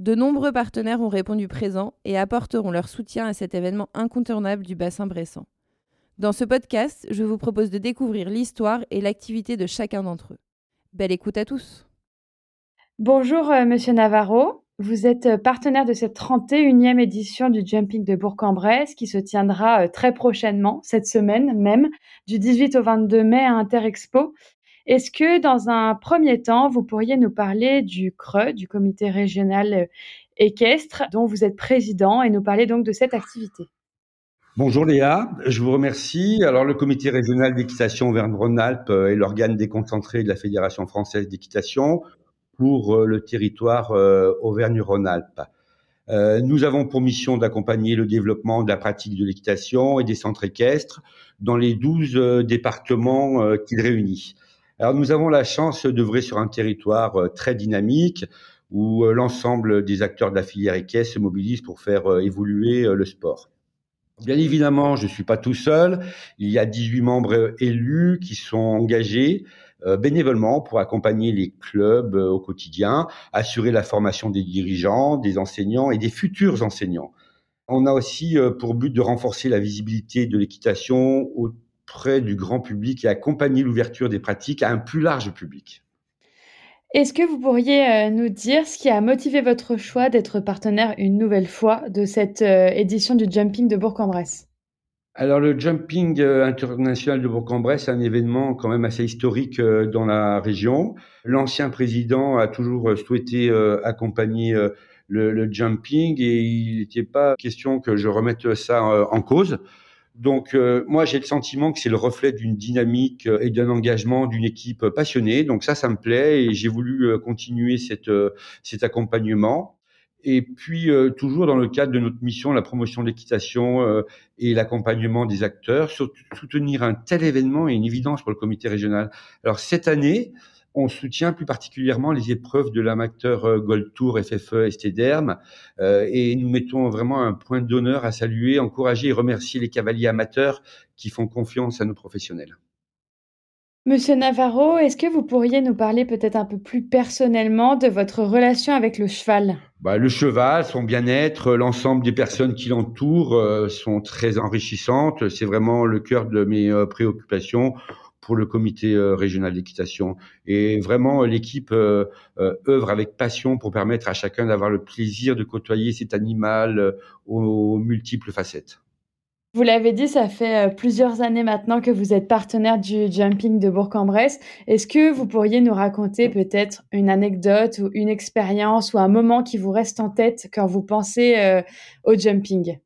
de nombreux partenaires ont répondu présents et apporteront leur soutien à cet événement incontournable du bassin bressant. Dans ce podcast, je vous propose de découvrir l'histoire et l'activité de chacun d'entre eux. Belle écoute à tous. Bonjour euh, Monsieur Navarro, vous êtes euh, partenaire de cette 31e édition du Jumping de Bourg-en-Bresse qui se tiendra euh, très prochainement, cette semaine même, du 18 au 22 mai à Interexpo. Est-ce que dans un premier temps, vous pourriez nous parler du CRE, du comité régional équestre, dont vous êtes président, et nous parler donc de cette activité? Bonjour Léa, je vous remercie. Alors le comité régional d'équitation Auvergne-Rhône-Alpes est l'organe déconcentré de la Fédération française d'équitation pour euh, le territoire euh, Auvergne-Rhône-Alpes. Euh, nous avons pour mission d'accompagner le développement de la pratique de l'équitation et des centres équestres dans les 12 départements qu'il réunit. Alors nous avons la chance d'œuvrer sur un territoire très dynamique où l'ensemble des acteurs de la filière équestre se mobilisent pour faire évoluer le sport. Bien évidemment, je ne suis pas tout seul. Il y a 18 membres élus qui sont engagés euh, bénévolement pour accompagner les clubs euh, au quotidien, assurer la formation des dirigeants, des enseignants et des futurs enseignants. On a aussi euh, pour but de renforcer la visibilité de l'équitation auprès du grand public et accompagner l'ouverture des pratiques à un plus large public. Est-ce que vous pourriez nous dire ce qui a motivé votre choix d'être partenaire une nouvelle fois de cette édition du Jumping de Bourg-en-Bresse? Alors le jumping euh, international de Bourg-en-Bresse est un événement quand même assez historique euh, dans la région. L'ancien président a toujours euh, souhaité accompagner le, jumping et il n'était pas question que je remette ça en cause. Donc moi j'ai le sentiment que c'est le reflet d'une dynamique et d'un engagement d'une équipe passionnée. Donc ça ça me plaît et j'ai voulu continuer cette, cet accompagnement. Et puis, euh, toujours dans le cadre de notre mission, la promotion de l'équitation euh, et l'accompagnement des acteurs, soutenir un tel événement est une évidence pour le comité régional. Alors, cette année, on soutient plus particulièrement les épreuves de l'amateur euh, Gold Tour, FFE, STDerm, et nous mettons vraiment un point d'honneur à saluer, encourager et remercier les cavaliers amateurs qui font confiance à nos professionnels. Monsieur Navarro, est-ce que vous pourriez nous parler peut-être un peu plus personnellement de votre relation avec le cheval? Bah, Le cheval, son bien-être, l'ensemble des personnes qui l'entourent euh, sont très enrichissantes. C'est vraiment le cœur de mes euh, préoccupations pour le comité euh, régional d'équitation. Et vraiment, l'équipe œuvre avec passion pour permettre à chacun d'avoir le plaisir de côtoyer cet animal aux multiples facettes. Vous l'avez dit, ça fait euh, plusieurs années maintenant que vous êtes partenaire du jumping de Bourg-en-Bresse. Est-ce que vous pourriez nous raconter peut-être une anecdote ou une expérience ou un moment qui vous reste en tête quand vous pensez euh, au jumping?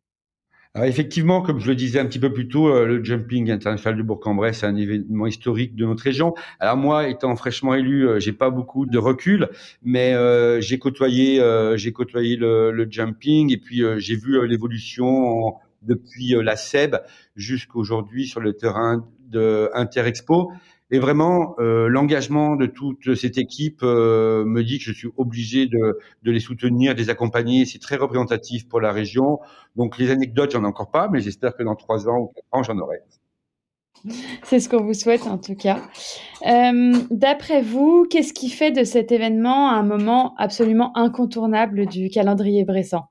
Alors effectivement, comme je le disais un petit peu plus tôt, euh, le jumping international de Bourg-en-Bresse est un événement historique de notre région. Alors moi, étant fraîchement élu, j'ai pas beaucoup de recul, mais j'ai côtoyé, j'ai côtoyé le, jumping et puis j'ai vu l'évolution depuis euh, la SEB jusqu'aujourd'hui sur le terrain de Interexpo. Et vraiment, euh, l'engagement de toute cette équipe euh, me dit que je suis obligé de, les soutenir, de les accompagner. C'est très représentatif pour la région. Donc les anecdotes, j'en ai encore pas, mais j'espère que dans trois ans ou quatre ans, j'en aurai. C'est ce qu'on vous souhaite en tout cas. Euh, D'après vous, qu'est-ce qui fait de cet événement un moment absolument incontournable du calendrier bressant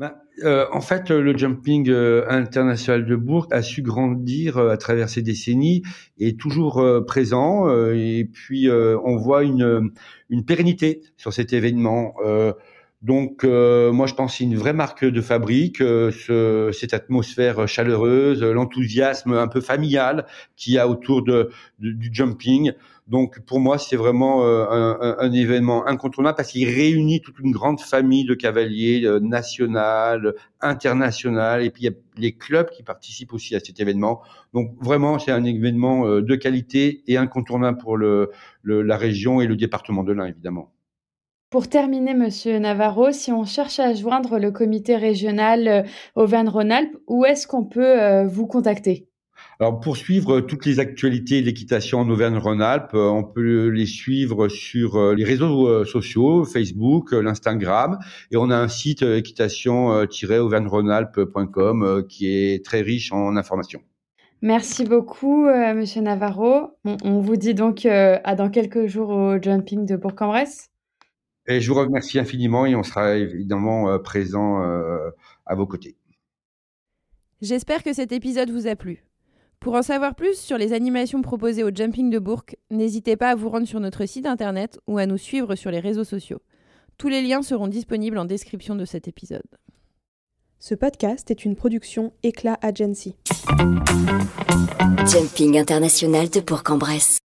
ben, euh, en fait, le jumping euh, international de Bourg a su grandir euh, à travers ces décennies, est toujours présent, et puis on voit une, une pérennité sur cet événement. Donc, moi, je pense c'est une vraie marque de fabrique, ce, cette atmosphère chaleureuse, l'enthousiasme un peu familial qu'il y a autour de, du jumping. Donc pour moi, c'est vraiment euh, un, événement incontournable parce qu'il réunit toute une grande famille de cavaliers euh, national, international, et puis il y a les clubs qui participent aussi à cet événement. Donc vraiment, c'est un événement euh, de qualité et incontournable pour la région et le département de l'Ain, évidemment. Pour terminer, Monsieur Navarro, si on cherche à joindre le comité régional euh, Auvergne-Rhône-Alpes, où est-ce qu'on peut euh, vous contacter? Alors pour suivre toutes les actualités de l'équitation en Auvergne-Rhône-Alpes, euh, on peut les suivre sur les réseaux sociaux, Facebook, l'Instagram, et on a un site équitation-auvergne-rhône-alpes.com qui est très riche en informations. Merci beaucoup, Monsieur Navarro. On, vous dit donc à dans quelques jours au jumping de Bourg-en-Bresse. Et je vous remercie infiniment et on sera évidemment euh, présent euh, à vos côtés. J'espère que cet épisode vous a plu. Pour en savoir plus sur les animations proposées au Jumping de Bourg, n'hésitez pas à vous rendre sur notre site internet ou à nous suivre sur les réseaux sociaux. Tous les liens seront disponibles en description de cet épisode. Ce podcast est une production Éclat Agency. Jumping international de Bourg-en-Bresse.